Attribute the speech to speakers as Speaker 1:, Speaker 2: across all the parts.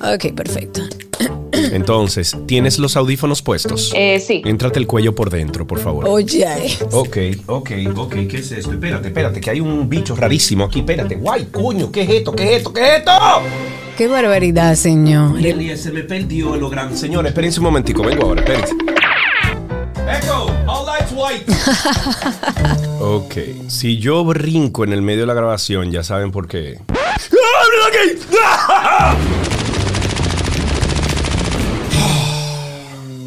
Speaker 1: Ok, perfecto.
Speaker 2: Entonces, ¿tienes los audífonos puestos?
Speaker 3: Eh, sí.
Speaker 2: Entrate el cuello por dentro, por favor.
Speaker 1: Oye,
Speaker 2: Ok, ok, ok, ¿qué es esto? Espérate, espérate, que hay un bicho rarísimo aquí, espérate. Guay, coño, ¿qué es esto? ¿Qué es esto? ¿Qué es esto?
Speaker 1: qué barbaridad, señor.
Speaker 2: Elia, se me perdió el grande. Señores, espérense un momentico, vengo ahora, espérense. Echo, all lights white. ok, si yo brinco en el medio de la grabación, ya saben por qué. ¡Ábrelo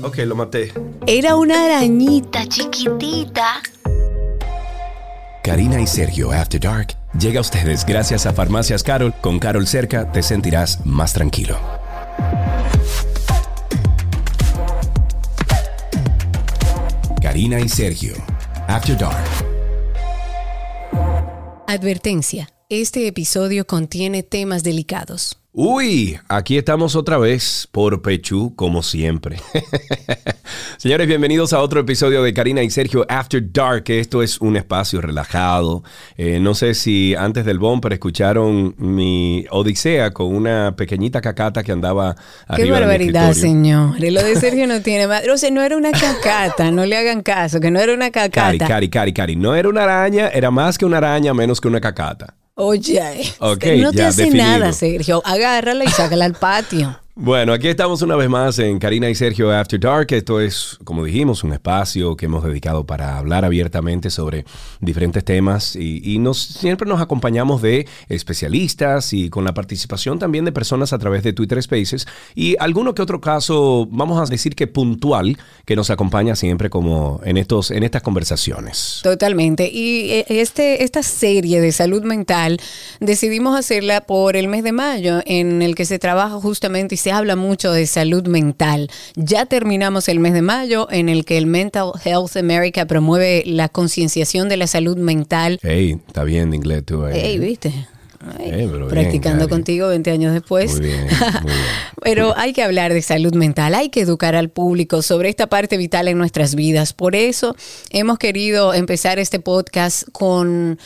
Speaker 2: Ok, lo maté.
Speaker 1: Era una arañita chiquitita.
Speaker 4: Karina y Sergio After Dark llega a ustedes gracias a Farmacias Carol. Con Carol cerca te sentirás más tranquilo. Karina y Sergio After Dark.
Speaker 1: Advertencia. Este episodio contiene temas delicados.
Speaker 2: Uy, aquí estamos otra vez por Pechú, como siempre. Señores, bienvenidos a otro episodio de Karina y Sergio After Dark. Esto es un espacio relajado. Eh, no sé si antes del bumper escucharon mi odisea con una pequeñita cacata que andaba arriba
Speaker 1: Qué
Speaker 2: de mi
Speaker 1: barbaridad,
Speaker 2: escritorio.
Speaker 1: señor. Lo de Sergio no tiene madre. O sea, no era una cacata, no le hagan caso, que no era una
Speaker 2: Cari,
Speaker 1: cacata.
Speaker 2: cari, cari, cari. No era una araña, era más que una araña, menos que una cacata.
Speaker 1: Oye,
Speaker 2: Ok,
Speaker 1: no te hace
Speaker 2: definido.
Speaker 1: nada, Sergio. Agárrala y sácala al patio.
Speaker 2: Bueno, aquí estamos una vez más en Karina y Sergio After Dark. Esto es, como dijimos, un espacio que hemos dedicado para hablar abiertamente sobre diferentes temas y, nos, siempre nos acompañamos de especialistas y con la participación también de personas a través de Twitter Spaces y alguno que otro caso, vamos a decir que puntual, que nos acompaña siempre como en, estos, en estas conversaciones.
Speaker 1: Totalmente. Y eh, este, esta serie de salud mental decidimos hacerla por el mes de mayo, en el que se trabaja justamente se habla mucho de salud mental. Ya terminamos el mes de mayo, en el que el Mental Health America promueve la concienciación de la salud mental.
Speaker 2: Hey, está bien de inglés tú. eh.
Speaker 1: Ey, ¿viste? Ay,
Speaker 2: Eh, bien,
Speaker 1: practicando contigo 20 años después.
Speaker 2: Muy bien, muy bien.
Speaker 1: Pero hay que hablar de salud mental, hay que educar al público sobre esta parte vital en nuestras vidas. Por eso hemos querido empezar este podcast con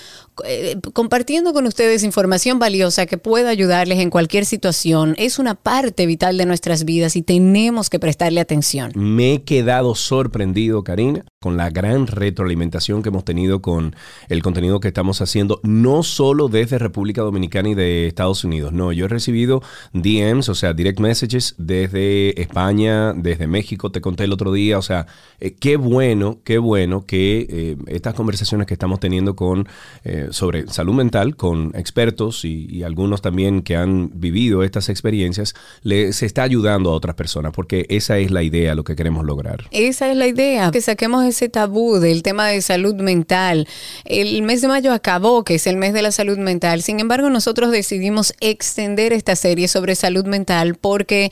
Speaker 1: eh, compartiendo con ustedes información valiosa que pueda ayudarles en cualquier situación. Es una parte vital de nuestras vidas y tenemos que prestarle atención.
Speaker 2: Me he quedado sorprendido, Karina, con la gran retroalimentación que hemos tenido con el contenido que estamos haciendo, no solo desde República Dominicana y de Estados Unidos. No, yo he recibido DMs, o sea, direct messages desde España, desde México, te conté el otro día. O sea, eh, qué bueno, qué bueno que eh, estas conversaciones que estamos teniendo con sobre salud mental, con expertos y, y algunos también que han vivido estas experiencias, le, se está ayudando a otras personas, porque esa es la idea, lo que queremos lograr.
Speaker 1: Esa es la idea, que saquemos ese tabú del tema de salud mental. El mes de mayo acabó, que es el mes de la salud mental. Sin embargo, nosotros decidimos extender esta serie sobre salud mental porque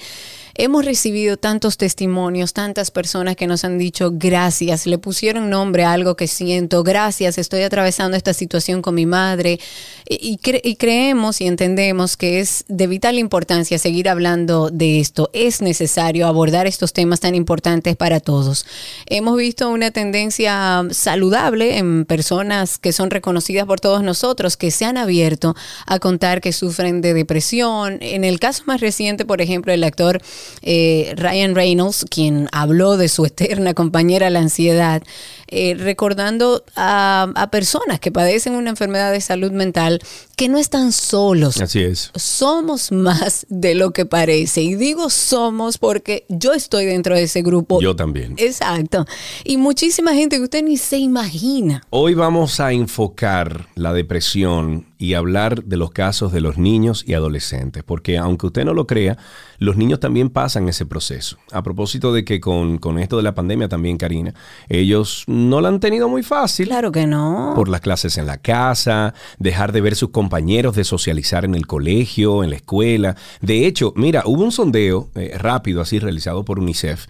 Speaker 1: hemos recibido tantos testimonios, tantas personas que nos han dicho gracias, le pusieron nombre a algo que siento, gracias, estoy atravesando esta situación con mi madre. Y, y cre- y creemos y entendemos que es de vital importancia seguir hablando de esto. Es necesario abordar estos temas tan importantes para todos. Hemos visto una tendencia saludable en personas que son reconocidas por todos nosotros, que se han abierto a contar que sufren de depresión. En el caso más reciente, por ejemplo, el actor eh, Ryan Reynolds, quien habló de su eterna compañera la ansiedad, eh, recordando a, a personas que padecen una enfermedad de salud mental que no están solos.
Speaker 2: Así es.
Speaker 1: Somos más de lo que parece. Y digo somos porque yo estoy dentro de ese grupo.
Speaker 2: Yo también.
Speaker 1: Exacto. Y muchísima gente que usted ni se imagina.
Speaker 2: Hoy vamos a enfocar la depresión y hablar de los casos de los niños y adolescentes, porque aunque usted no lo crea, los niños también pasan ese proceso. A propósito de que con, con esto de la pandemia también, Karina, ellos no la han tenido muy fácil.
Speaker 1: Claro que no.
Speaker 2: Por las clases en la casa, dejar de ver sus compañeros, de socializar en el colegio, en la escuela. De hecho, mira, hubo un sondeo eh, rápido así realizado por UNICEF,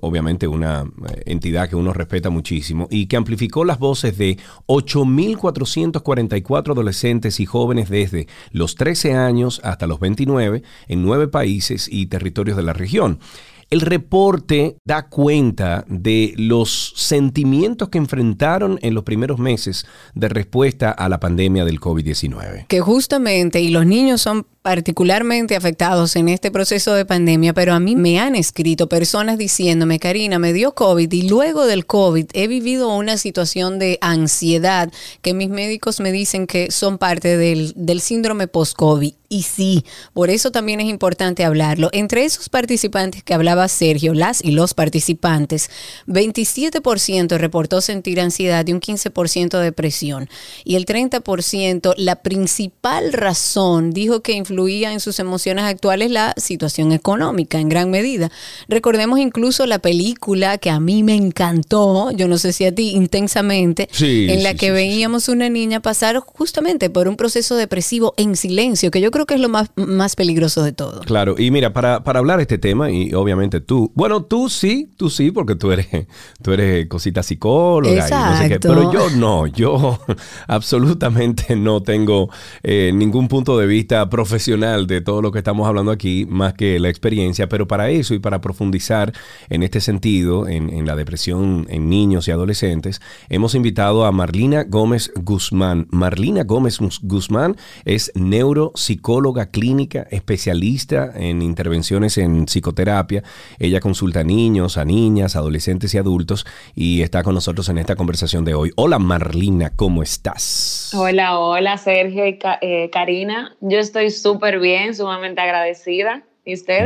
Speaker 2: obviamente una eh, entidad que uno respeta muchísimo, y que amplificó las voces de 8.444 adolescentes y jóvenes desde los 13 años hasta los 29 en nueve países y territorios de la región. El reporte da cuenta de los sentimientos que enfrentaron en los primeros meses de respuesta a la pandemia del COVID-19.
Speaker 1: que justamente, y los niños son particularmente afectados en este proceso de pandemia, pero a mí me han escrito personas diciéndome, Karina, me dio COVID y luego del COVID he vivido una situación de ansiedad que mis médicos me dicen que son parte del, del síndrome post-COVID. Y sí, por eso también es importante hablarlo. Entre esos participantes que hablaba Sergio, las y los participantes, 27% reportó sentir ansiedad y un 15% depresión. Y el 30%, la principal razón, dijo que influía en sus emociones actuales la situación económica en gran medida. Recordemos incluso la película que a mí me encantó, yo no sé si a ti, intensamente, en la que veíamos una niña pasar justamente por un proceso depresivo en silencio, que yo creo que es lo más, más peligroso de todo.
Speaker 2: Claro, y mira, para, para hablar de este tema, y obviamente tú, bueno, tú sí, tú sí, porque tú eres, tú eres cosita psicóloga y no sé qué, pero yo no, yo absolutamente no tengo eh, ningún punto de vista profesional de todo lo que estamos hablando aquí, más que la experiencia, pero para eso y para profundizar en este sentido, en, en la depresión en niños y adolescentes, hemos invitado a Marlina Gómez Guzmán. Marlina Gómez Guzmán es neuropsicóloga clínica, especialista en intervenciones en psicoterapia. Ella consulta a niños, a niñas, adolescentes y adultos y está con nosotros en esta conversación de hoy. Hola Marlina, ¿cómo estás?
Speaker 3: Hola, hola Sergio y eh, Karina. Yo estoy bien, sumamente agradecida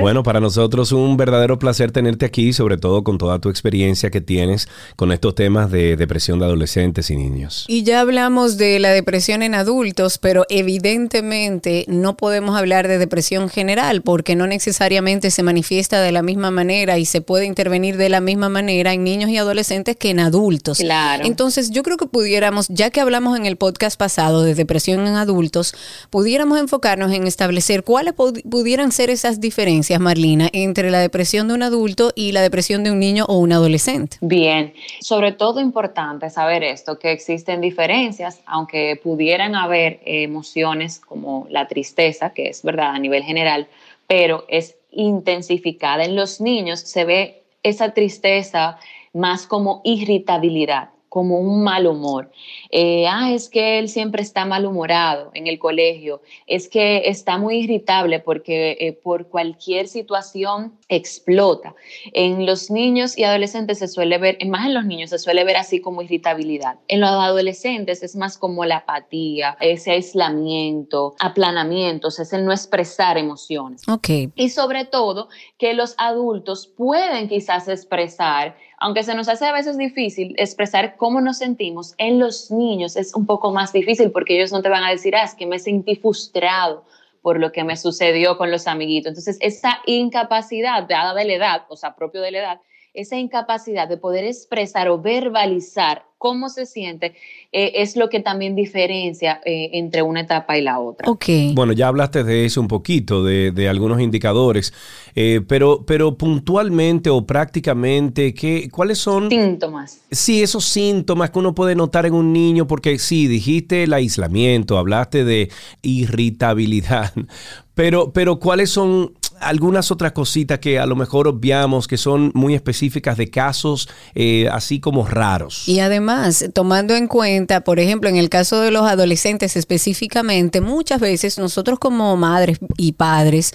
Speaker 2: bueno, para nosotros un verdadero placer tenerte aquí, sobre todo con toda tu experiencia que tienes con estos temas de depresión de adolescentes y niños.
Speaker 1: Y ya hablamos de la depresión en adultos, pero evidentemente no podemos hablar de depresión general porque no necesariamente se manifiesta de la misma manera y se puede intervenir de la misma manera en niños y adolescentes que en adultos.
Speaker 3: Claro.
Speaker 1: Entonces, yo creo que pudiéramos, ya que hablamos en el podcast pasado de depresión en adultos, pudiéramos enfocarnos en establecer cuáles pudieran ser esas diferencias diferencias, Marlina, entre la depresión de un adulto y la depresión de un niño o un adolescente?
Speaker 3: Bien, sobre todo importante saber esto, que existen diferencias, aunque pudieran haber emociones como la tristeza, que es verdad a nivel general, pero es intensificada. En los niños se ve esa tristeza más como irritabilidad como un mal humor. Eh, ah, es que él siempre está malhumorado en el colegio, es que está muy irritable porque eh, por cualquier situación explota. En los niños y adolescentes se suele ver, más en los niños se suele ver así como irritabilidad. En los adolescentes es más como la apatía, ese aislamiento, aplanamientos, es el no expresar emociones.
Speaker 1: Okay.
Speaker 3: Y sobre todo que los adultos pueden quizás expresar aunque se nos hace a veces difícil expresar cómo nos sentimos, en los niños es un poco más difícil porque ellos no te van a decir, ah, es que me sentí frustrado por lo que me sucedió con los amiguitos. Entonces, esa incapacidad dada de la edad, o sea, propio de la edad, esa incapacidad de poder expresar o verbalizar cómo se siente, eh, es lo que también diferencia eh, entre una etapa y la otra.
Speaker 1: Ok.
Speaker 2: Bueno, ya hablaste de eso un poquito, de, algunos indicadores, eh, pero, pero puntualmente o prácticamente, ¿qué, ¿cuáles son?
Speaker 3: Síntomas.
Speaker 2: Sí, esos síntomas que uno puede notar en un niño, porque sí, dijiste el aislamiento, hablaste de irritabilidad, pero, pero ¿cuáles son algunas otras cositas que a lo mejor obviamos que son muy específicas de casos eh, así como raros.
Speaker 1: Y además, tomando en cuenta, por ejemplo, en el caso de los adolescentes específicamente, muchas veces nosotros como madres y padres,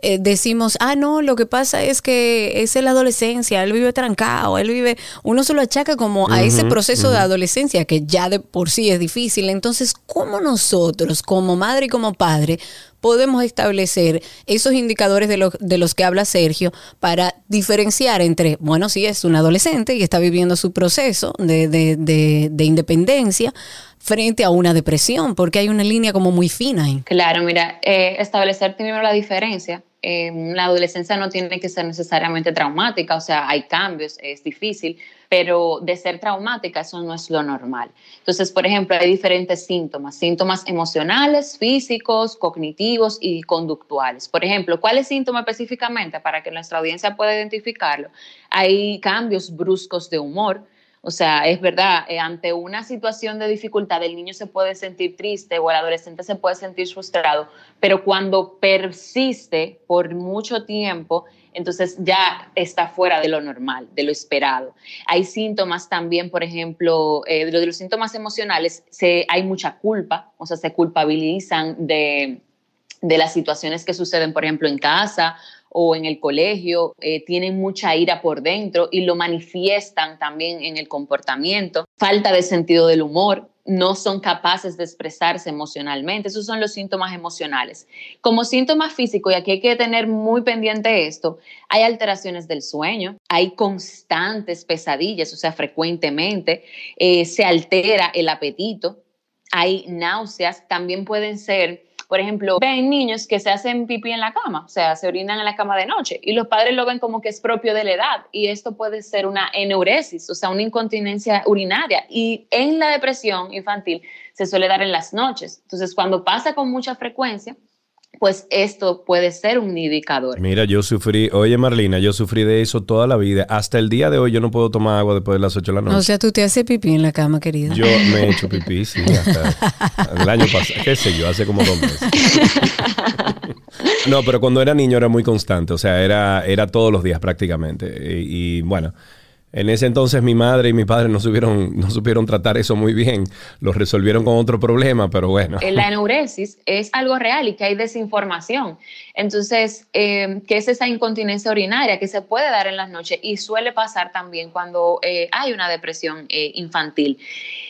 Speaker 1: eh, decimos, ah, no, lo que pasa es que es la adolescencia, él vive trancado, él vive, uno se lo achaca como a ese proceso de adolescencia que ya de por sí es difícil. Entonces, ¿cómo nosotros, como madre y como padre, podemos establecer esos indicadores de, lo, de los que habla Sergio para diferenciar entre, bueno, si es un adolescente y está viviendo su proceso de, de, de, de independencia, frente a una depresión, porque hay una línea como muy fina ahí.
Speaker 3: Claro, mira, eh, establecer primero la diferencia. Eh, la adolescencia no tiene que ser necesariamente traumática, o sea, hay cambios, es difícil, pero de ser traumática eso no es lo normal. Entonces, por ejemplo, hay diferentes síntomas, síntomas emocionales, físicos, cognitivos y conductuales. Por ejemplo, ¿cuál es síntoma específicamente para que nuestra audiencia pueda identificarlo? Hay cambios bruscos de humor, o sea, es verdad, eh, ante una situación de dificultad el niño se puede sentir triste o el adolescente se puede sentir frustrado, pero cuando persiste por mucho tiempo, entonces ya está fuera de lo normal, de lo esperado. Hay síntomas también, por ejemplo, eh, de los síntomas emocionales, se, hay mucha culpa, o sea, se culpabilizan de de las situaciones que suceden, por ejemplo, en casa o en el colegio, eh, tienen mucha ira por dentro y lo manifiestan también en el comportamiento, falta de sentido del humor, no son capaces de expresarse emocionalmente. Esos son los síntomas emocionales. Como síntoma físico, y aquí hay que tener muy pendiente esto, hay alteraciones del sueño, hay constantes pesadillas, o sea, frecuentemente, eh, se altera el apetito, hay náuseas, también pueden ser por ejemplo, ven niños que se hacen pipí en la cama, o sea, se orinan en la cama de noche y los padres lo ven como que es propio de la edad y esto puede ser una enuresis, o sea, una incontinencia urinaria. Y en la depresión infantil se suele dar en las noches. Entonces, cuando pasa con mucha frecuencia, pues esto puede ser un indicador.
Speaker 2: Mira, yo sufrí, oye Marlina, yo sufrí de eso toda la vida. Hasta el día de hoy yo no puedo tomar agua después de las 8 de la noche.
Speaker 1: O sea, tú te haces pipí en la cama, querido.
Speaker 2: Yo me he hecho pipí, sí, hasta el año pasado, qué sé yo, hace como dos meses. No, pero cuando era niño era muy constante, o sea, era, era todos los días prácticamente. y bueno, en ese entonces mi madre y mi padre no supieron, no supieron tratar eso muy bien, lo resolvieron con otro problema, pero bueno.
Speaker 3: La enuresis es algo real y que hay desinformación. Entonces, eh, ¿qué es esa incontinencia urinaria que se puede dar en las noches y suele pasar también cuando eh, hay una depresión eh, infantil?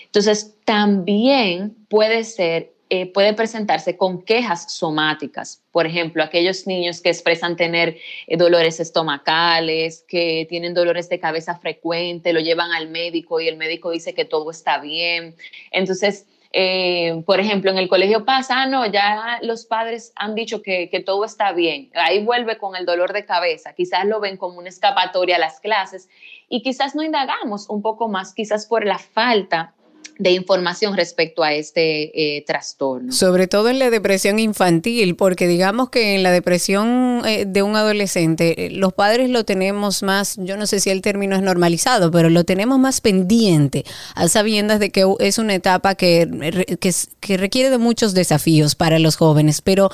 Speaker 3: Entonces, también puede ser eh, puede presentarse con quejas somáticas. Por ejemplo, aquellos niños que expresan tener eh, dolores estomacales, que tienen dolores de cabeza frecuente, lo llevan al médico y el médico dice que todo está bien. Entonces, eh, por ejemplo, en el colegio pasa, ah, no, ya los padres han dicho que, que, todo está bien. Ahí vuelve con el dolor de cabeza. Quizás lo ven como una escapatoria a las clases y quizás no indagamos un poco más, quizás por la falta de información respecto a este eh, trastorno.
Speaker 1: Sobre todo en la depresión infantil, porque digamos que en la depresión eh, de un adolescente, eh, los padres lo tenemos más, yo no sé si el término es normalizado, pero lo tenemos más pendiente, a sabiendas de que es una etapa que, que, que requiere de muchos desafíos para los jóvenes, pero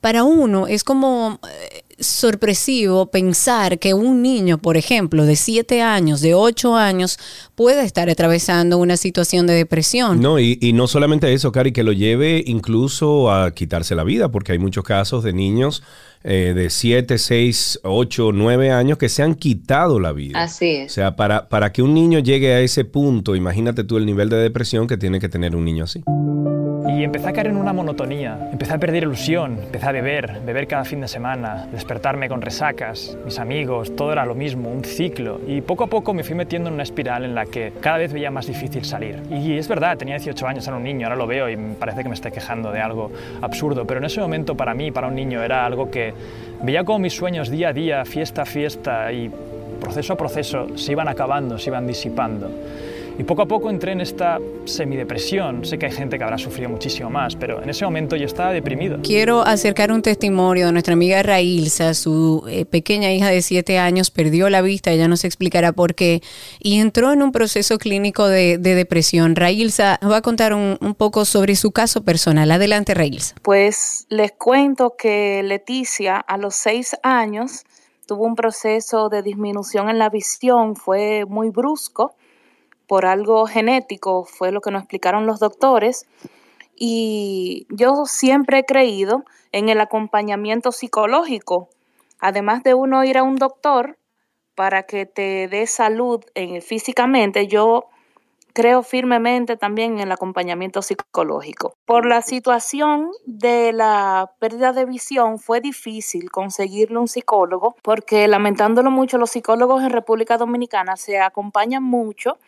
Speaker 1: para uno es como sorpresivo pensar que un niño, por ejemplo, de 7 años, de 8 años, puede estar atravesando una situación de depresión.
Speaker 2: No, y, y, no solamente eso, Cari, que lo lleve incluso a quitarse la vida, porque hay muchos casos de niños eh, de 7, 6, 8, 9 años que se han quitado la vida.
Speaker 3: Así es.
Speaker 2: O sea, para, para que un niño llegue a ese punto, imagínate tú el nivel de depresión que tiene que tener un niño así.
Speaker 5: Y empecé a caer en una monotonía, empecé a perder ilusión, empecé a beber, beber cada fin de semana, despertarme con resacas, mis amigos, todo era lo mismo, un ciclo. Y poco a poco me fui metiendo en una espiral en la que cada vez veía más difícil salir. Y es verdad, tenía 18 años, era un niño, ahora lo veo y me parece que me estoy quejando de algo absurdo, pero en ese momento para mí, para un niño, era algo que veía como mis sueños día a día, fiesta a fiesta y proceso a proceso se iban acabando, se iban disipando. Y poco a poco entré en esta semidepresión. Sé que hay gente que habrá sufrido muchísimo más, pero en ese momento yo estaba deprimido.
Speaker 1: Quiero acercar un testimonio de nuestra amiga Railsa. Su eh, pequeña hija de 7 años perdió la vista, ella nos explicará por qué, y entró en un proceso clínico de, depresión. Railsa va a contar un, un, poco sobre su caso personal. Adelante, Railsa.
Speaker 6: Pues les cuento que Leticia a los 6 años tuvo un proceso de disminución en la visión, fue muy brusco por algo genético, fue lo que nos explicaron los doctores. Y yo siempre he creído en el acompañamiento psicológico. Además de uno ir a un doctor para que te dé salud en, físicamente, yo creo firmemente también en el acompañamiento psicológico. Por la situación de la pérdida de visión fue difícil conseguirle un psicólogo porque lamentándolo mucho los psicólogos en República Dominicana se acompañan mucho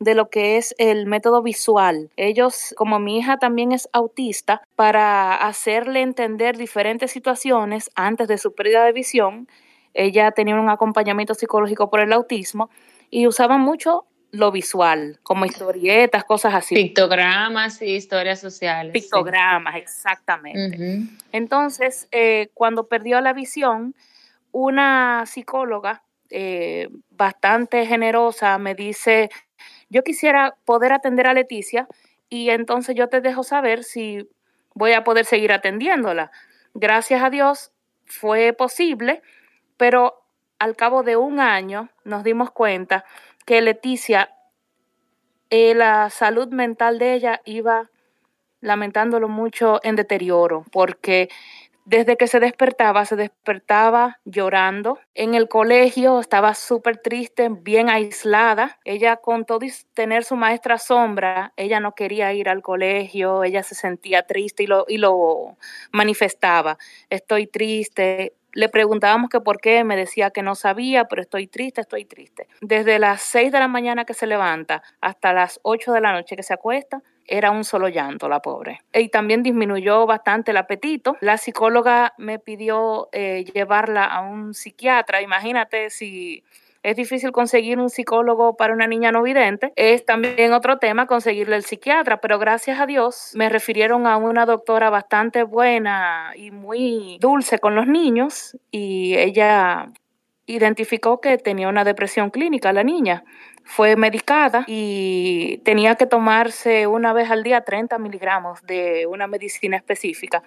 Speaker 6: de lo que es el método visual. Ellos, como mi hija también es autista, para hacerle entender diferentes situaciones antes de su pérdida de visión, ella tenía un acompañamiento psicológico por el autismo y usaba mucho lo visual, como historietas, cosas así.
Speaker 3: Pictogramas y historias sociales.
Speaker 6: Pictogramas, exactamente. Entonces, eh, cuando perdió la visión, una psicóloga eh, bastante generosa me dice, yo quisiera poder atender a Leticia y entonces yo te dejo saber si voy a poder seguir atendiéndola. Gracias a Dios fue posible, pero al cabo de un año nos dimos cuenta que Leticia, eh, la salud mental de ella iba lamentándolo mucho en deterioro, porque Desde que se despertaba, se despertaba llorando. En el colegio estaba súper triste, bien aislada. Ella con todo tener su maestra sombra, ella no quería ir al colegio, ella se sentía triste y lo, y lo manifestaba. Estoy triste, le preguntábamos que por qué, me decía que no sabía, pero estoy triste, estoy triste. Desde las 6 de la mañana que se levanta hasta las 8 de la noche que se acuesta, era un solo llanto, la pobre. Y también disminuyó bastante el apetito. La psicóloga me pidió eh, llevarla a un psiquiatra. Imagínate si es difícil conseguir un psicólogo para una niña no vidente. Es también otro tema conseguirle el psiquiatra, pero gracias a Dios me refirieron a una doctora bastante buena y muy dulce con los niños y ella identificó que tenía una depresión clínica la niña. Fue medicada y tenía que tomarse una vez al día 30 miligramos de una medicina específica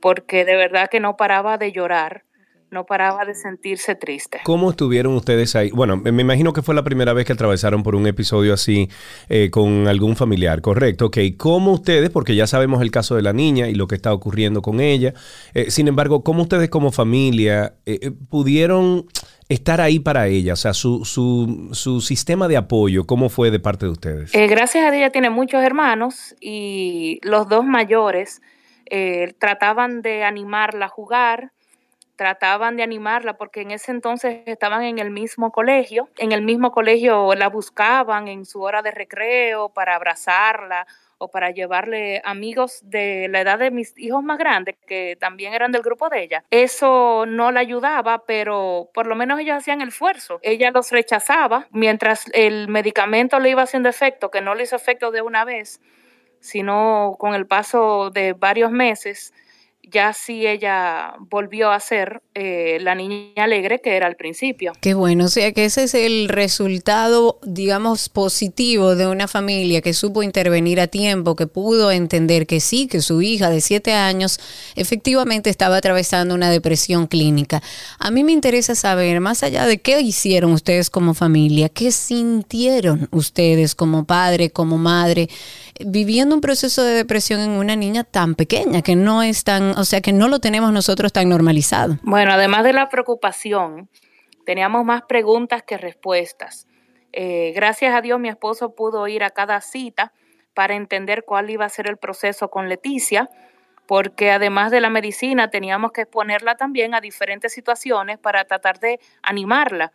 Speaker 6: porque de verdad que no paraba de llorar no paraba de sentirse triste.
Speaker 2: ¿Cómo estuvieron ustedes ahí? Bueno, me imagino que fue la primera vez que atravesaron por un episodio así eh, con algún familiar, correcto. Ok, ¿cómo ustedes, porque ya sabemos el caso de la niña y lo que está ocurriendo con ella, eh, sin embargo, ¿cómo ustedes como familia eh, pudieron estar ahí para ella? O sea, su, su, su, sistema de apoyo, ¿cómo fue de parte de ustedes?
Speaker 6: gracias a Dios tiene muchos hermanos y los dos mayores trataban de animarla a jugar trataban de animarla porque en ese entonces estaban en el mismo colegio, en el mismo colegio la buscaban en su hora de recreo para abrazarla para llevarle amigos de la edad de mis hijos más grandes que también eran del grupo de ella. Eso no la ayudaba, pero por lo menos ellos hacían el esfuerzo. Ella los rechazaba mientras el medicamento le iba haciendo efecto, que no le hizo efecto de una vez, sino con el paso de varios meses ya sí ella volvió a ser eh, la niña alegre que era al principio.
Speaker 1: Qué bueno, o sea que ese es el resultado, digamos, positivo de una familia que supo intervenir a tiempo, que pudo entender que sí, que su hija de siete años efectivamente estaba atravesando una depresión clínica. A mí me interesa saber, más allá de qué hicieron ustedes como familia, qué sintieron ustedes como padre, como madre, viviendo un proceso de depresión en una niña tan pequeña, que no es tan, o sea, que no lo tenemos nosotros tan normalizado.
Speaker 6: Bueno, además de la preocupación, teníamos más preguntas que respuestas. Eh, gracias a Dios mi esposo pudo ir a cada cita para entender cuál iba a ser el proceso con Leticia, porque además de la medicina teníamos que exponerla también a diferentes situaciones para tratar de animarla.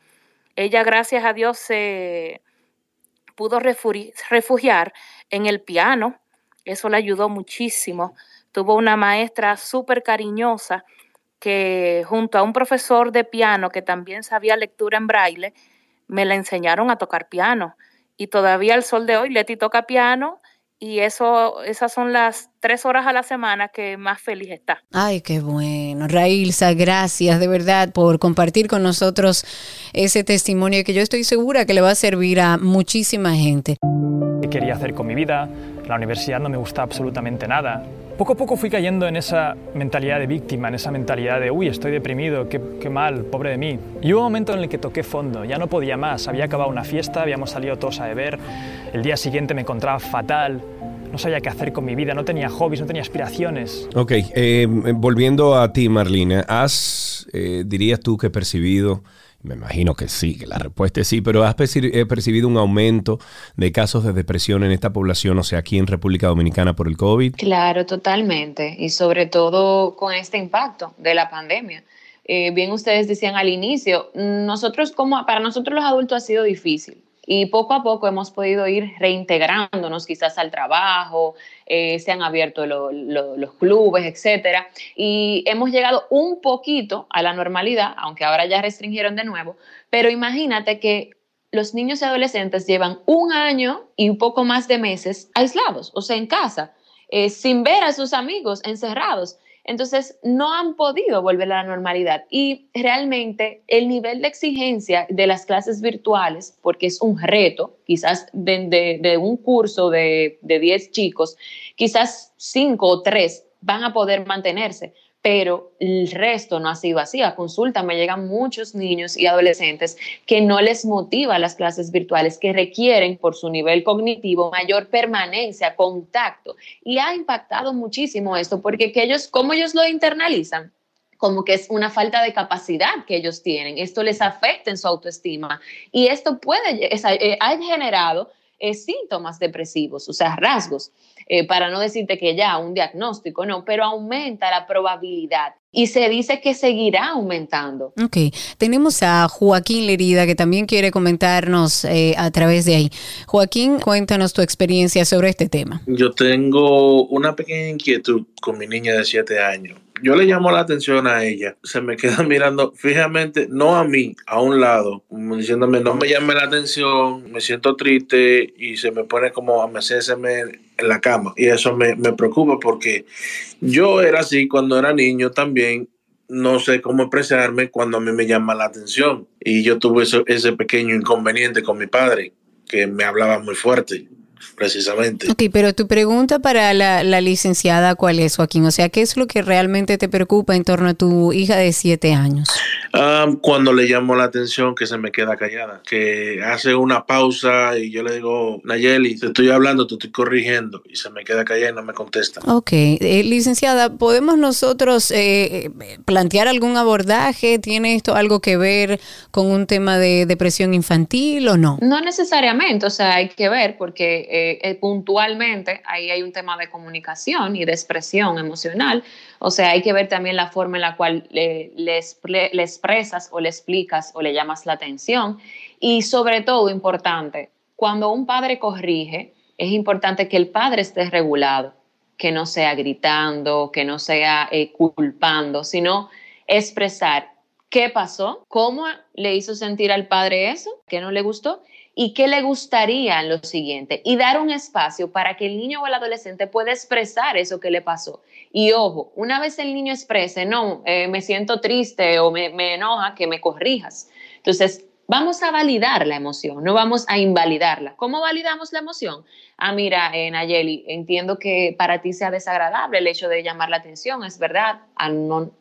Speaker 6: Ella, gracias a Dios, se pudo refugiar en el piano. Eso le ayudó muchísimo. Tuvo una maestra súper cariñosa que junto a un profesor de piano que también sabía lectura en braille, me la enseñaron a tocar piano. Y todavía al sol de hoy Leti toca piano y eso, esas son las tres horas a la semana que más feliz está.
Speaker 1: Ay, qué bueno. Railsa, gracias de verdad por compartir con nosotros ese testimonio que yo estoy segura que le va a servir a muchísima gente.
Speaker 5: ¿Qué quería hacer con mi vida? La universidad no me gusta absolutamente nada. Poco a poco fui cayendo en esa mentalidad de víctima, en esa mentalidad de, uy, estoy deprimido, qué, mal, pobre de mí. Y hubo un momento en el que toqué fondo, ya no podía más, había acabado una fiesta, habíamos salido todos a beber, el día siguiente me encontraba fatal, no sabía qué hacer con mi vida, no tenía hobbies, no tenía aspiraciones.
Speaker 2: Ok, eh, volviendo a ti, Marlina, ¿has, eh, dirías tú que percibido me imagino que sí, que la respuesta es sí, pero ¿has eh, percibido un aumento de casos de depresión en esta población, o sea, aquí en República Dominicana por el COVID?
Speaker 3: Claro, totalmente, y sobre todo con este impacto de la pandemia. Eh, bien ustedes decían al inicio, nosotros como para nosotros los adultos ha sido difícil y poco a poco hemos podido ir reintegrándonos quizás al trabajo, eh, se han abierto los clubes, etcétera, y hemos llegado un poquito a la normalidad, aunque ahora ya restringieron de nuevo, pero imagínate que los niños y adolescentes llevan un año y un poco más de meses aislados, o sea, en casa, eh, sin ver a sus amigos, encerrados. Entonces, no han podido volver a la normalidad. Y realmente el nivel de exigencia de las clases virtuales, porque es un reto, quizás de, un curso de, de 10 chicos, quizás 5 o 3 van a poder mantenerse, pero el resto no ha sido así. A consulta me llegan muchos niños y adolescentes que no les motiva las clases virtuales, que requieren por su nivel cognitivo mayor permanencia, contacto. Y ha impactado muchísimo esto, porque que ellos, ¿cómo ellos lo internalizan? como que es una falta de capacidad que ellos tienen. Esto les afecta en su autoestima y esto puede, eh, ha generado eh, síntomas depresivos, o sea, rasgos, eh, para no decirte que ya un diagnóstico, no, pero aumenta la probabilidad y se dice que seguirá aumentando.
Speaker 1: Ok, tenemos a Joaquín Lerida que también quiere comentarnos eh, a través de ahí. Joaquín, cuéntanos tu experiencia sobre este tema.
Speaker 7: Yo tengo una pequeña inquietud con mi niña de 7 años yo le llamo la atención a ella, se me queda mirando fijamente, no a mí, a un lado, como diciéndome, no me llame la atención, me siento triste y se me pone como a mecerme en la cama. Y eso me, me preocupa porque yo era así cuando era niño también, no sé cómo expresarme cuando a mí me llama la atención. Y yo tuve ese, ese pequeño inconveniente con mi padre, que me hablaba muy fuerte precisamente.
Speaker 1: Ok, pero tu pregunta para la, licenciada, ¿cuál es, Joaquín? O sea, ¿qué es lo que realmente te preocupa en torno a tu hija de siete años?
Speaker 7: cuando le llamo la atención que se me queda callada, que hace una pausa y yo le digo, Nayeli, te estoy hablando, te estoy corrigiendo, y se me queda callada y no me contesta.
Speaker 1: Ok, eh, licenciada, ¿podemos nosotros eh, plantear algún abordaje? ¿Tiene esto algo que ver con un tema de depresión infantil o no?
Speaker 3: No necesariamente, o sea, hay que ver porque eh, puntualmente ahí hay un tema de comunicación y de expresión emocional, o sea, hay que ver también la forma en la cual le, expresas o le explicas o le llamas la atención. Y sobre todo, importante, cuando un padre corrige, es importante que el padre esté regulado, que no sea gritando, que no sea eh, culpando, sino expresar qué pasó, cómo le hizo sentir al padre eso, que no le gustó y qué le gustaría en lo siguiente y dar un espacio para que el niño o el adolescente pueda expresar eso que le pasó. Y ojo, una vez el niño exprese, no, eh, me siento triste o me, enoja, que me corrijas. Entonces, vamos a validar la emoción, no vamos a invalidarla. ¿Cómo validamos la emoción? Ah, mira, eh, Nayeli, entiendo que para ti sea desagradable el hecho de llamar la atención, es verdad, a,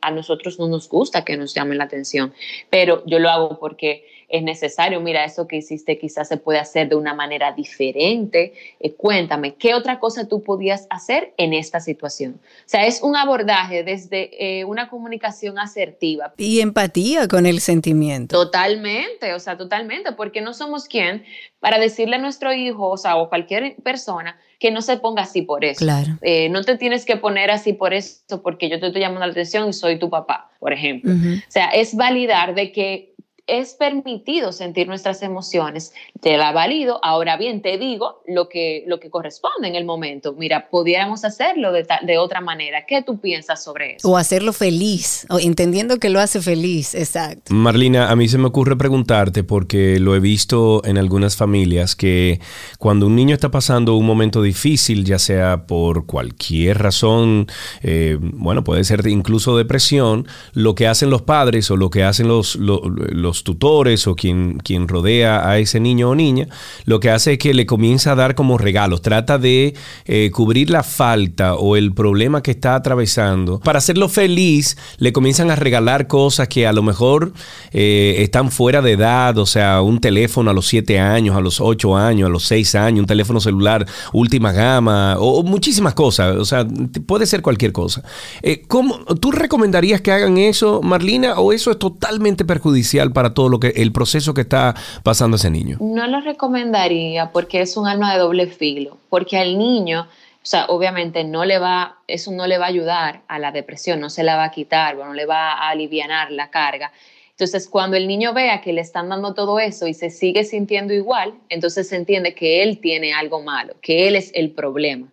Speaker 3: a nosotros no nos gusta que nos llamen la atención, pero yo lo hago porque es necesario, mira, eso que hiciste quizás se puede hacer de una manera diferente. Eh, cuéntame, ¿qué otra cosa tú podías hacer en esta situación? O sea, es un abordaje desde eh, una comunicación asertiva.
Speaker 1: Y empatía con el sentimiento.
Speaker 3: Totalmente, o sea, totalmente, porque no somos quien para decirle a nuestro hijo, o sea, o cualquier persona, que no se ponga así por eso.
Speaker 1: Claro.
Speaker 3: Eh, no te tienes que poner así por eso porque yo te estoy llamando la atención y soy tu papá, por ejemplo. O sea, es validar de que es permitido sentir nuestras emociones, te la valido, ahora bien, te digo lo que, lo que corresponde en el momento. Mira, pudiéramos hacerlo de, de otra manera. ¿Qué tú piensas sobre eso?
Speaker 1: O hacerlo feliz, o entendiendo que lo hace feliz, exacto.
Speaker 2: Marlina, a mí se me ocurre preguntarte, porque lo he visto en algunas familias, que cuando un niño está pasando un momento difícil, ya sea por cualquier razón, eh, bueno, puede ser incluso depresión, lo que hacen los padres o lo que hacen los, los tutores o quien, quien rodea a ese niño o niña, lo que hace es que le comienza a dar como regalos, trata de eh, cubrir la falta o el problema que está atravesando. Para hacerlo feliz, le comienzan a regalar cosas que a lo mejor eh, están fuera de edad, o sea, un teléfono a los 7 años, a los 8 años, a los 6 años, un teléfono celular última gama, o, muchísimas cosas, o sea, puede ser cualquier cosa. Eh, ¿cómo, ¿Tú recomendarías que hagan eso, Marlina, o eso es totalmente perjudicial para todo lo que el proceso que está pasando ese niño?
Speaker 3: No lo recomendaría porque es un arma de doble filo, porque al niño, o sea, obviamente no le va, eso no le va a ayudar a la depresión, no se la va a quitar, no le va a aliviar la carga. Entonces, cuando el niño vea que le están dando todo eso y se sigue sintiendo igual, entonces se entiende que él tiene algo malo, que él es el problema.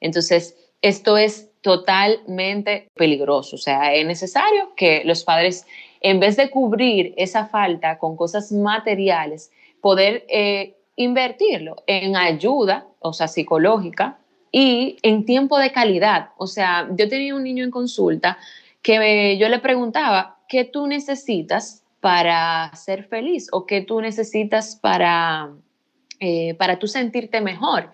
Speaker 3: Entonces, esto es totalmente peligroso. O sea, es necesario que los padres en vez de cubrir esa falta con cosas materiales, poder eh, invertirlo en ayuda, o sea, psicológica, y en tiempo de calidad. O sea, yo tenía un niño en consulta que yo le preguntaba, ¿qué tú necesitas para ser feliz? ¿O qué tú necesitas para, eh, para tú sentirte mejor?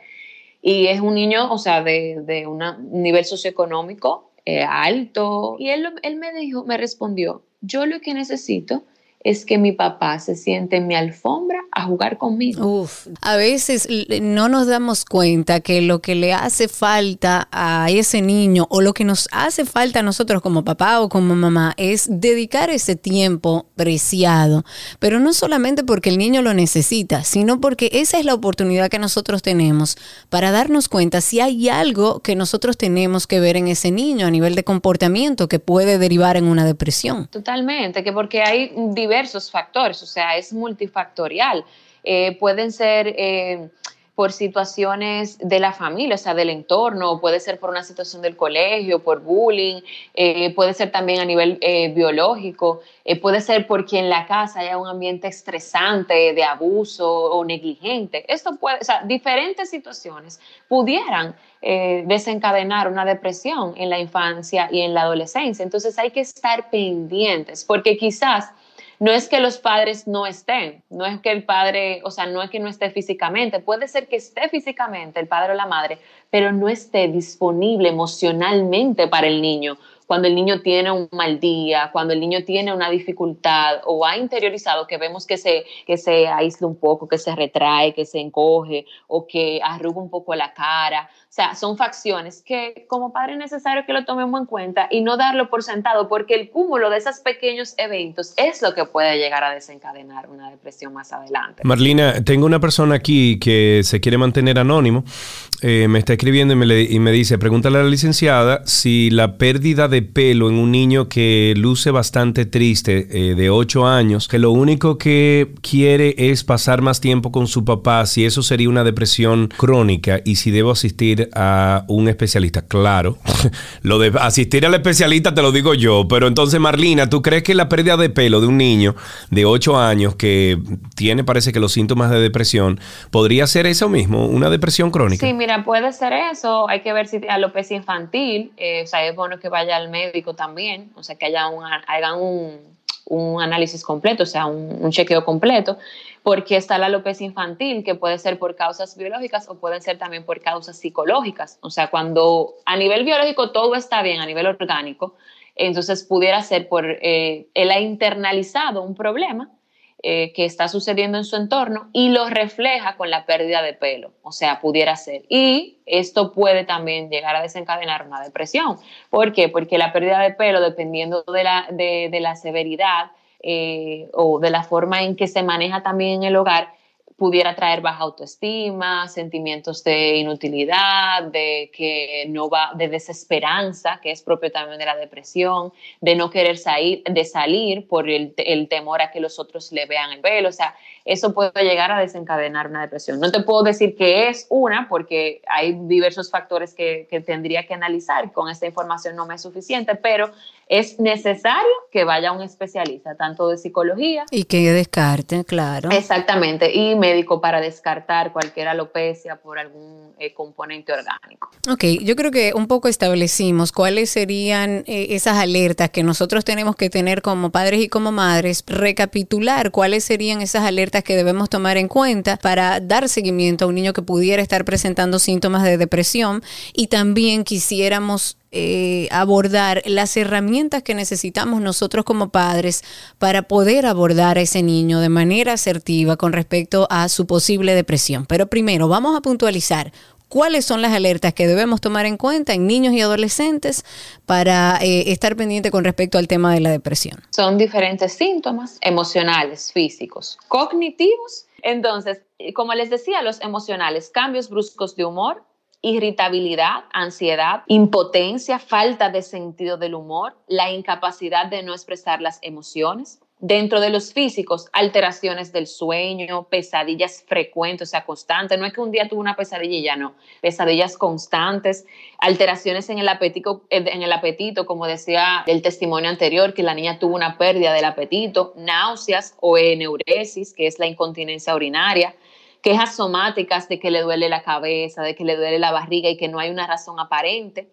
Speaker 3: Y es un niño, o sea, de, un nivel socioeconómico eh, alto. Y él, él me dijo, me respondió, yo lo que necesito es que mi papá se siente en mi alfombra a jugar conmigo.
Speaker 1: Uf, a veces no nos damos cuenta que lo que le hace falta a ese niño o lo que nos hace falta a nosotros como papá o como mamá es dedicar ese tiempo preciado, pero no solamente porque el niño lo necesita, sino porque esa es la oportunidad que nosotros tenemos para darnos cuenta si hay algo que nosotros tenemos que ver en ese niño a nivel de comportamiento que puede derivar en una depresión.
Speaker 3: Totalmente, que porque hay diversos factores, o sea, es multifactorial. Eh, pueden ser eh, por situaciones de la familia, o sea, del entorno, puede ser por una situación del colegio, por bullying, eh, puede ser también a nivel biológico, puede ser porque en la casa haya un ambiente estresante de abuso o negligente. Esto puede, o sea, diferentes situaciones pudieran desencadenar una depresión en la infancia y en la adolescencia. Entonces hay que estar pendientes, porque quizás no es que los padres no estén, no es que el padre, o sea, no es que no esté físicamente, puede ser que esté físicamente el padre o la madre, pero no esté disponible emocionalmente para el niño cuando el niño tiene un mal día, cuando el niño tiene una dificultad o ha interiorizado que vemos que se, que se aísla un poco, que se retrae, que se encoge o que arruga un poco la cara. O sea, son facciones que como padre es necesario que lo tomemos en cuenta y no darlo por sentado, porque el cúmulo de esos pequeños eventos es lo que puede llegar a desencadenar una depresión más adelante.
Speaker 2: Marlina, tengo una persona aquí que se quiere mantener anónimo. Eh, me está escribiendo y me, y me dice, pregúntale a la licenciada si la pérdida de pelo en un niño que luce bastante triste, eh, de 8 años, que lo único que quiere es pasar más tiempo con su papá, si eso sería una depresión crónica y si debo asistir a un especialista. Claro, lo de asistir al especialista te lo digo yo, pero entonces Marlina, ¿tú crees que la pérdida de pelo de un niño de 8 años que tiene parece que los síntomas de depresión podría ser eso mismo, una depresión crónica?
Speaker 3: Sí, mira, puede ser eso, hay que ver si alopecia infantil, eh, o sea, es bueno que vaya al médico también, o sea, que haya un, hagan un, un análisis completo, o sea, un, un chequeo completo porque está la alopecia infantil, que puede ser por causas biológicas o pueden ser también por causas psicológicas. O sea, cuando a nivel biológico todo está bien, a nivel orgánico, entonces pudiera ser por, eh, él ha internalizado un problema eh, que está sucediendo en su entorno y lo refleja con la pérdida de pelo, o sea, pudiera ser. Y esto puede también llegar a desencadenar una depresión. ¿Por qué? Porque la pérdida de pelo, dependiendo de la, de la severidad, eh, o de la forma en que se maneja también en el hogar, pudiera traer baja autoestima, sentimientos de inutilidad, de que no va, de desesperanza, que es propio también de la depresión, de no querer salir, de salir por el, el temor a que los otros le vean el pelo. O sea, eso puede llegar a desencadenar una depresión. No te puedo decir que es una, porque hay diversos factores que, que tendría que analizar. Con esta información no me es suficiente, pero es necesario que vaya un especialista, tanto de psicología.
Speaker 1: Y que descarte, claro.
Speaker 3: Exactamente, y médico para descartar cualquier alopecia por algún eh, componente orgánico.
Speaker 1: Ok, yo creo que un poco establecimos cuáles serían eh, esas alertas que nosotros tenemos que tener como padres y como madres, recapitular cuáles serían esas alertas que debemos tomar en cuenta para dar seguimiento a un niño que pudiera estar presentando síntomas de depresión y también quisiéramos eh, abordar las herramientas que necesitamos nosotros como padres para poder abordar a ese niño de manera asertiva con respecto a su posible depresión. Pero primero vamos a puntualizar cuáles son las alertas que debemos tomar en cuenta en niños y adolescentes para eh, estar pendiente con respecto al tema de la depresión.
Speaker 3: Son diferentes síntomas emocionales, físicos, cognitivos. Entonces, como les decía, los emocionales, cambios bruscos de humor, irritabilidad, ansiedad, impotencia, falta de sentido del humor, la incapacidad de no expresar las emociones. Dentro de los físicos, alteraciones del sueño, pesadillas frecuentes, o sea, constantes. No es que un día tuve una pesadilla y ya no. Pesadillas constantes, alteraciones en el apetito, en el apetito como decía el testimonio anterior, que la niña tuvo una pérdida del apetito, náuseas o eneuresis, que es la incontinencia urinaria, quejas somáticas de que le duele la cabeza, de que le duele la barriga y que no hay una razón aparente.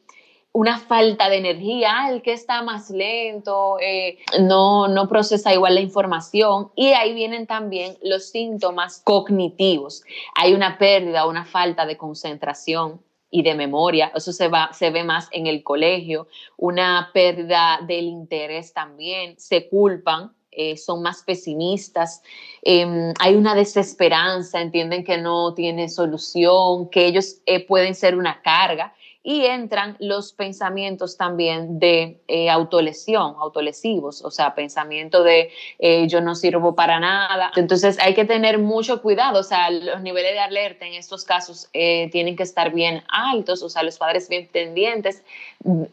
Speaker 3: Una falta de energía, el que está más lento, eh, no, no procesa igual la información. Y ahí vienen también los síntomas cognitivos. Hay una pérdida, una falta de concentración, y de memoria. Eso se, va, se ve más en el colegio. Una pérdida del interés también. Se culpan eh, son más pesimistas, em, hay una desesperanza, entienden que no tiene solución, que ellos eh, pueden ser una carga y entran los pensamientos también de eh, autolesión, autolesivos, o sea, pensamiento de eh, yo no sirvo para nada. Entonces hay que tener mucho cuidado, o sea, los niveles de alerta en estos casos eh, tienen que estar bien altos, o sea, los padres bien pendientes,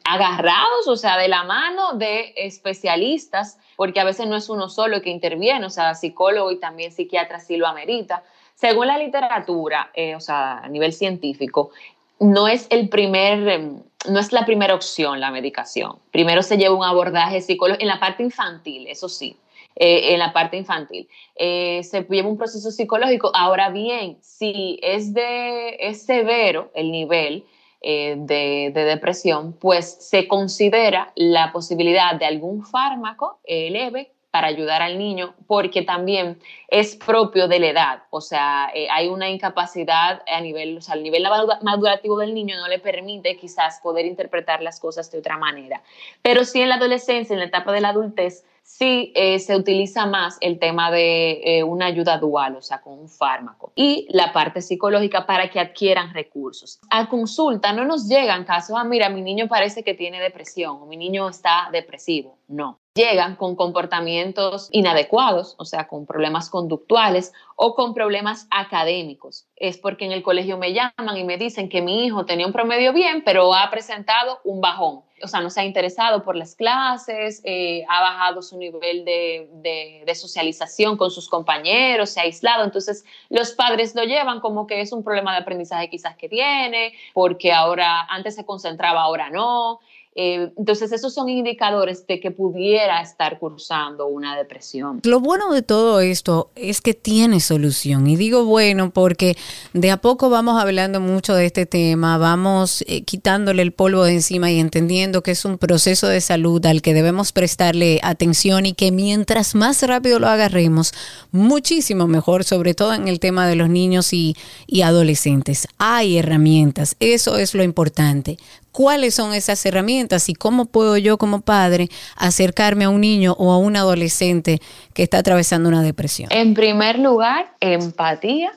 Speaker 3: agarrados, o sea, de la mano de especialistas, porque a veces no es uno solo que interviene, o sea, psicólogo y también psiquiatra sí lo amerita. Según la literatura, o sea, a nivel científico, no es el primer, em, no es la primera opción la medicación. Primero se lleva un abordaje psicológico en la parte infantil, eso sí, eh, en la parte infantil. Eh, se lleva un proceso psicológico. Ahora bien, si es, de, es severo el nivel eh, de, de, depresión, pues se considera la posibilidad de algún fármaco leve para ayudar al niño, porque también es propio de la edad, o sea, eh, hay una incapacidad a nivel, o sea, el nivel madurativo del niño no le permite quizás poder interpretar las cosas de otra manera. Pero sí en la adolescencia, en la etapa de la adultez, sí eh, se utiliza más el tema de eh, una ayuda dual, o sea, con un fármaco, y la parte psicológica para que adquieran recursos. A consulta no nos llegan casos, ah, mira, mi niño parece que tiene depresión o mi niño está depresivo. No, llegan con comportamientos inadecuados, o sea, con problemas conductuales o con problemas académicos. Es porque en el colegio me llaman y me dicen que mi hijo tenía un promedio bien, pero ha presentado un bajón. O sea, no se ha interesado por las clases, eh, ha bajado su nivel de, de, socialización con sus compañeros, se ha aislado. Entonces, los padres lo llevan como que es un problema de aprendizaje quizás que tiene, porque ahora antes se concentraba, ahora no. Eh, entonces, esos son indicadores de que pudiera estar cursando una depresión.
Speaker 1: Lo bueno de todo esto es que tiene solución. Y digo bueno porque de a poco vamos hablando mucho de este tema, vamos eh, quitándole el polvo de encima y entendiendo que es un proceso de salud al que debemos prestarle atención y que mientras más rápido lo agarremos, muchísimo mejor, sobre todo en el tema de los niños y, y adolescentes. Hay herramientas, eso es lo importante cuáles son esas herramientas y cómo puedo yo como padre acercarme a un niño o a un adolescente que está atravesando una depresión.
Speaker 3: En primer lugar, empatía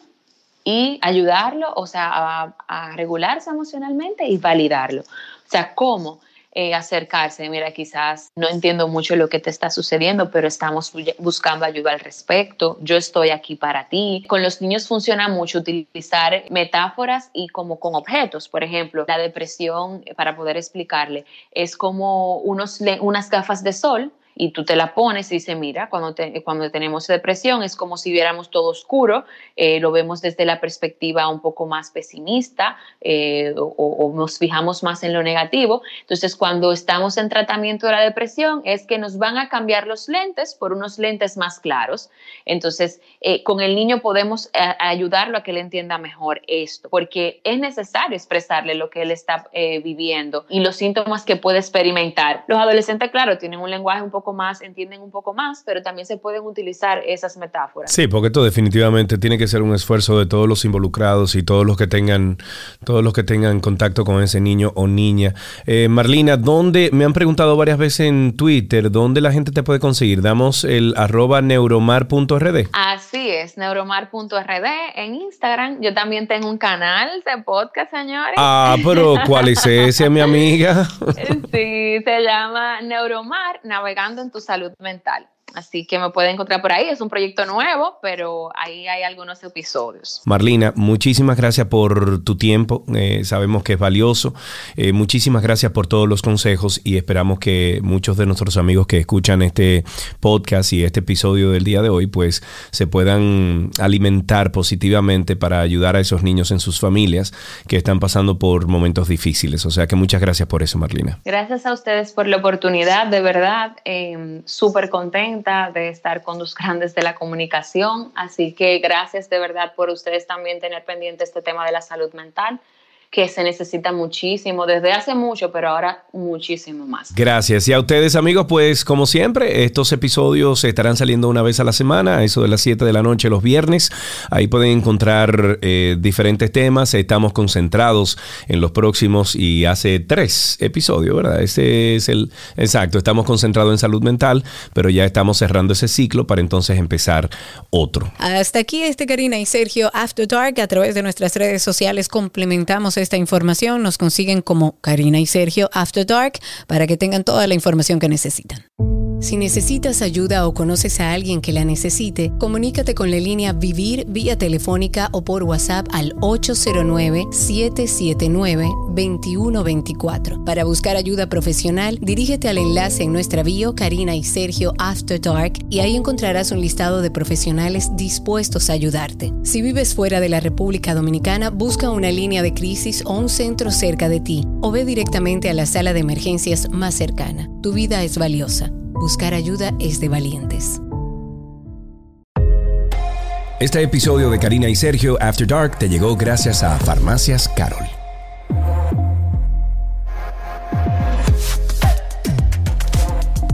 Speaker 3: y ayudarlo, o sea, a, a regularse emocionalmente y validarlo. O sea, ¿cómo? Eh, acercarse, mira, quizás no entiendo mucho lo que te está sucediendo, pero estamos buscando ayuda al respecto, yo estoy aquí para ti. Con los niños funciona mucho utilizar metáforas y como con objetos, por ejemplo, la depresión, para poder explicarle, es como unos, unas gafas de sol y tú te la pones y dices, mira, cuando, cuando tenemos depresión es como si viéramos todo oscuro, eh, lo vemos desde la perspectiva un poco más pesimista eh, o, nos fijamos más en lo negativo. Entonces, cuando estamos en tratamiento de la depresión es que nos van a cambiar los lentes por unos lentes más claros. Entonces, eh, con el niño podemos ayudarlo a que él entienda mejor esto, porque es necesario expresarle lo que él está viviendo y los síntomas que puede experimentar. Los adolescentes, claro, tienen un lenguaje un poco más, entienden un poco más, pero también se pueden utilizar esas metáforas.
Speaker 2: Sí, porque esto definitivamente tiene que ser un esfuerzo de todos los involucrados y todos los que tengan, todos los que tengan contacto con ese niño o niña. Eh, Marlina, ¿dónde, me han preguntado varias veces en Twitter, ¿dónde la gente te puede conseguir? Damos el arroba neuromar.rd.
Speaker 3: Así es, neuromar.rd en Instagram. Yo también tengo un canal de podcast, señores.
Speaker 2: Ah, pero ¿cuál es ese, mi amiga?
Speaker 3: sí, se llama Neuromar, navegando en tu salud mental. Así que me puede encontrar por ahí. Es un proyecto nuevo, pero ahí hay algunos episodios.
Speaker 2: Marlina, muchísimas gracias por tu tiempo. Eh, sabemos que es valioso. Eh, muchísimas gracias por todos los consejos y esperamos que muchos de nuestros amigos que escuchan este podcast y este episodio del día de hoy, pues se puedan alimentar positivamente para ayudar a esos niños en sus familias que están pasando por momentos difíciles. O sea que muchas gracias por eso, Marlina.
Speaker 3: Gracias a ustedes por la oportunidad, de verdad. Eh, Súper contenta de estar con los grandes de la comunicación. Así que gracias de verdad por ustedes también tener pendiente este tema de la salud mental. Que se necesita muchísimo, desde hace mucho, pero ahora muchísimo más.
Speaker 2: Gracias. Y a ustedes amigos, pues como siempre, estos episodios estarán saliendo una vez a la semana, a eso de las 7 de la noche los viernes. Ahí pueden encontrar eh, diferentes temas. Estamos concentrados en los próximos y hace tres episodios, ¿verdad? Ese es el exacto. Estamos concentrados en salud mental, pero ya estamos cerrando ese ciclo para entonces empezar otro.
Speaker 1: Hasta aquí este Karina y Sergio After Dark. A través de nuestras redes sociales complementamos esta información. Nos consiguen como Karina y Sergio After Dark para que tengan toda la información que necesitan. Si necesitas ayuda o conoces a alguien que la necesite, comunícate con la línea Vivir vía telefónica o por WhatsApp al 809-779-2124. Para buscar ayuda profesional, dirígete al enlace en nuestra bio Karina y Sergio After Dark y ahí encontrarás un listado de profesionales dispuestos a ayudarte. Si vives fuera de la República Dominicana, busca una línea de crisis o un centro cerca de ti o ve directamente a la sala de emergencias más cercana. Tu vida es valiosa. Buscar ayuda es de valientes.
Speaker 4: Este episodio de Karina y Sergio After Dark te llegó gracias a Farmacias Carol.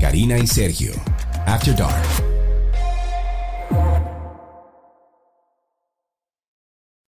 Speaker 4: Karina y Sergio After Dark.